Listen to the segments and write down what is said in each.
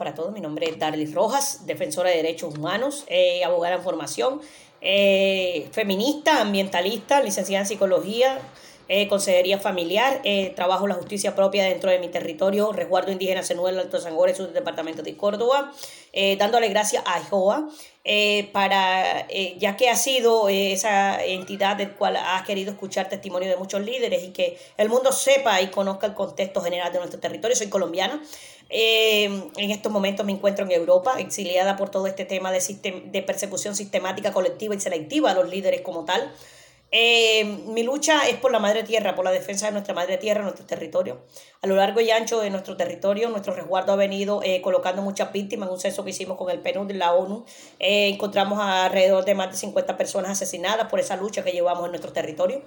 para todos. Mi nombre es Darlis Rojas, defensora de derechos humanos, eh, abogada en formación, eh, feminista, ambientalista, licenciada en psicología, eh, consejería familiar, eh, trabajo la justicia propia dentro de mi territorio, resguardo indígena Senuel, Alto Sangore, su departamento de Córdoba, eh, dándole gracias a JOA, eh, para, eh, ya que ha sido eh, esa entidad del cual ha querido escuchar testimonio de muchos líderes y que el mundo sepa y conozca el contexto general de nuestro territorio. Soy colombiana. Eh, en estos momentos me encuentro en Europa, exiliada por todo este tema de, de persecución sistemática, colectiva y selectiva a los líderes como tal. Eh, mi lucha es por la madre tierra, por la defensa de nuestra madre tierra, nuestro territorio. A lo largo y ancho de nuestro territorio, nuestro resguardo ha venido eh, colocando muchas víctimas. En un censo que hicimos con el PNUD de la ONU, eh, encontramos alrededor de más de 50 personas asesinadas por esa lucha que llevamos en nuestro territorio.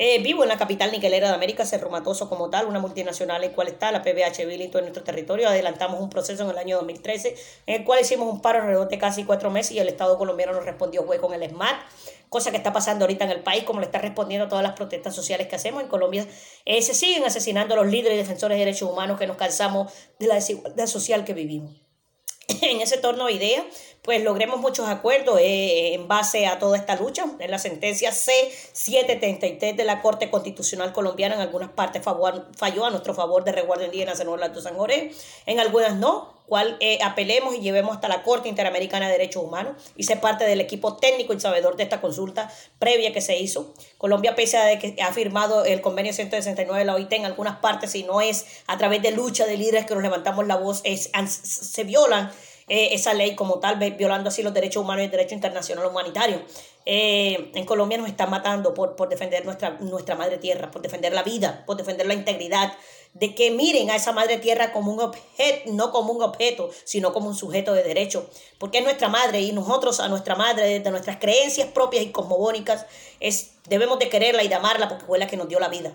Eh, vivo en la capital niquelera de América, Cerro Matoso como tal, una multinacional en cual está la PBH Billington en nuestro territorio. Adelantamos un proceso en el año 2013 en el cual hicimos un paro alrededor de casi cuatro meses y el Estado colombiano nos respondió fue con el SMART, cosa que está pasando ahorita en el país, como le está respondiendo a todas las protestas sociales que hacemos en Colombia. Eh, se siguen asesinando a los líderes y defensores de derechos humanos que nos cansamos de la desigualdad social que vivimos en ese torno de ideas, pues logremos muchos acuerdos eh, en base a toda esta lucha. En la sentencia C-733 de la Corte Constitucional Colombiana, en algunas partes favor- falló a nuestro favor de resguardo indígena Senador Alto San Jorge, en algunas no, cual eh, apelemos y llevemos hasta la Corte Interamericana de Derechos Humanos y ser parte del equipo técnico y sabedor de esta consulta previa que se hizo. Colombia, pese a que ha firmado el convenio 169 de la OIT en algunas partes, si no es a través de lucha de líderes que nos levantamos la voz, es, se violan eh, esa ley como tal, violando así los derechos humanos y el derecho internacional humanitario. Eh, en Colombia nos están matando por, por defender nuestra, nuestra madre tierra, por defender la vida, por defender la integridad, de que miren a esa madre tierra como un objeto, no como un objeto, sino como un sujeto de derecho, porque es nuestra madre y nosotros a nuestra madre, desde nuestras creencias propias y cosmogónicas, es, debemos de quererla y de amarla porque fue la que nos dio la vida.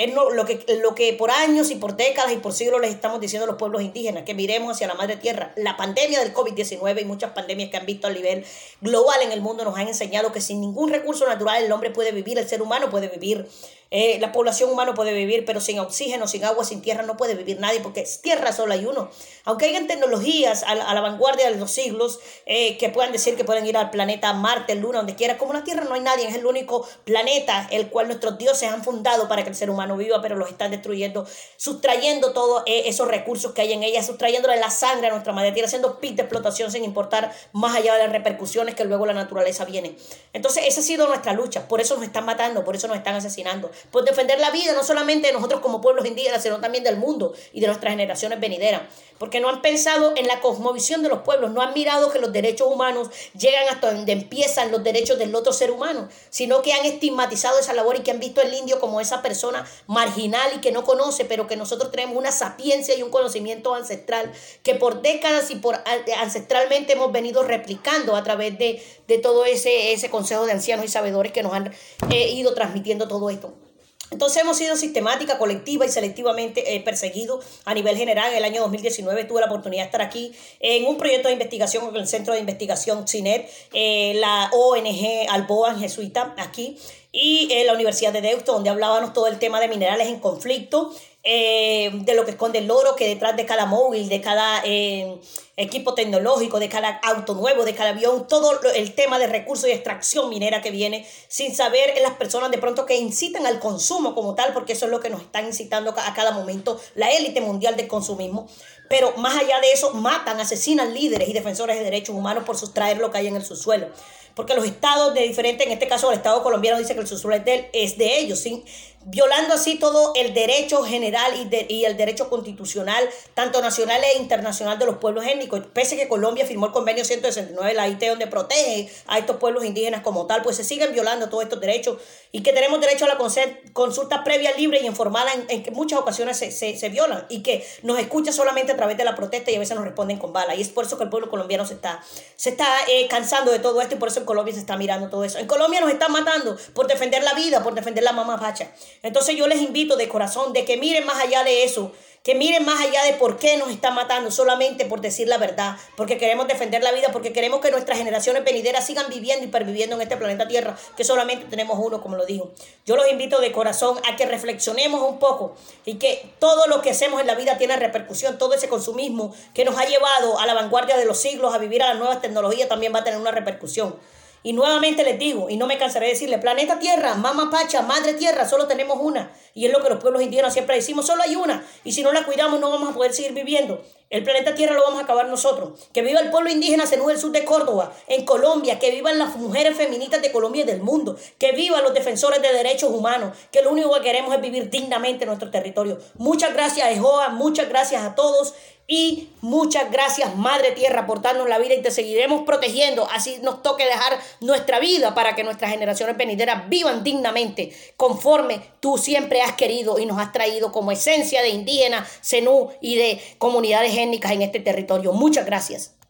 Es no- lo, que, lo que por años y por décadas y por siglos les estamos diciendo a los pueblos indígenas, que miremos hacia la madre tierra. La pandemia del COVID-19 y muchas pandemias que han visto a nivel global en el mundo nos han enseñado que sin ningún recurso natural el hombre puede vivir, el ser humano puede vivir, eh, la población humana puede vivir, pero sin oxígeno, sin agua, sin tierra no puede vivir nadie, porque tierra solo hay uno. Aunque hayan tecnologías a la, a la vanguardia de los siglos eh, que puedan decir que pueden ir al planeta Marte, Luna, donde quiera, como la Tierra no hay nadie, es el único planeta el cual nuestros dioses han fundado para que el ser humano viva, pero los están destruyendo, sustrayendo todos eh, esos recursos que hay en ella, sustrayéndole la sangre a nuestra madre tierra, haciendo pit de explotación sin importar más allá de las repercusiones que luego la naturaleza viene. Entonces, esa ha sido nuestra lucha, por eso nos están matando, por eso nos están asesinando, por defender la vida no solamente de nosotros como pueblos indígenas, sino también del mundo y de nuestras generaciones venideras, porque no han pensado en la cosmovisión de los pueblos, no han mirado que los derechos humanos llegan hasta donde empiezan los derechos del otro ser humano, sino que han estigmatizado esa labor y que han visto al indio como esa persona marginal y que no conoce, pero que nosotros tenemos una sapiencia y un conocimiento ancestral que por décadas y por ancestralmente hemos venido replicando a través de, de todo ese, ese consejo de ancianos y sabedores que nos han eh, ido transmitiendo todo esto. Entonces hemos sido sistemática, colectiva y selectivamente eh, perseguidos a nivel general. En el año 2019 tuve la oportunidad de estar aquí en un proyecto de investigación con el Centro de Investigación CINET, eh, la ONG Alboa Jesuita aquí y eh, la Universidad de Deusto, donde hablábamos todo el tema de minerales en conflicto, eh, de lo que esconde el oro, que detrás de cada móvil, de cada eh, equipo tecnológico, de cada auto nuevo, de cada avión, todo el tema de recursos y extracción minera que viene, sin saber las personas de pronto que incitan al consumo como tal, porque eso es lo que nos están incitando a cada momento la élite mundial del consumismo. Pero más allá de eso, matan, asesinan líderes y defensores de derechos humanos por sustraer lo que hay en el subsuelo. Porque los estados de diferentes, en este caso el estado colombiano dice que el subsuelo es de, es de ellos, sin, violando así todo el derecho general y, de- y el derecho constitucional, tanto nacional e internacional de los pueblos étnicos. Pese que Colombia firmó el convenio 169 de la IT, donde protege a estos pueblos indígenas como tal, pues se siguen violando todos estos derechos y que tenemos derecho a la consulta previa, libre y informada en, en que muchas ocasiones se, se, se violan y que nos escucha solamente a través de la protesta y a veces nos responden con bala. Y es por eso que el pueblo colombiano se está, se está eh, cansando de todo esto y por eso en Colombia se está mirando todo eso. En Colombia nos están matando por defender la vida, por defender la mamá pacha. Entonces yo les invito de corazón de que miren más allá de eso, que miren más allá de por qué nos están matando, solamente por decir la verdad, porque queremos defender la vida, porque queremos que nuestras generaciones venideras sigan viviendo y perviviendo en este planeta Tierra, que solamente tenemos uno, como lo dijo. Yo los invito de corazón a que reflexionemos un poco y que todo lo que hacemos en la vida tiene repercusión, todo ese consumismo que nos ha llevado a la vanguardia de los siglos, a vivir a las nuevas tecnologías, también va a tener una repercusión. Y nuevamente les digo, y no me cansaré de decirle, planeta Tierra, mamá Pacha, madre Tierra, solo tenemos una. Y es lo que los pueblos indígenas siempre decimos, solo hay una. Y si no la cuidamos no vamos a poder seguir viviendo. El planeta Tierra lo vamos a acabar nosotros. Que viva el pueblo indígena Zenú del sur de Córdoba, en Colombia, que vivan las mujeres feministas de Colombia y del mundo, que vivan los defensores de derechos humanos, que lo único que queremos es vivir dignamente en nuestro territorio. Muchas gracias, Ejoa, muchas gracias a todos y muchas gracias, Madre Tierra, por darnos la vida y te seguiremos protegiendo. Así nos toque dejar nuestra vida para que nuestras generaciones venideras vivan dignamente, conforme tú siempre has querido y nos has traído como esencia de indígena, cenú y de comunidades étnicas en este territorio. Muchas gracias.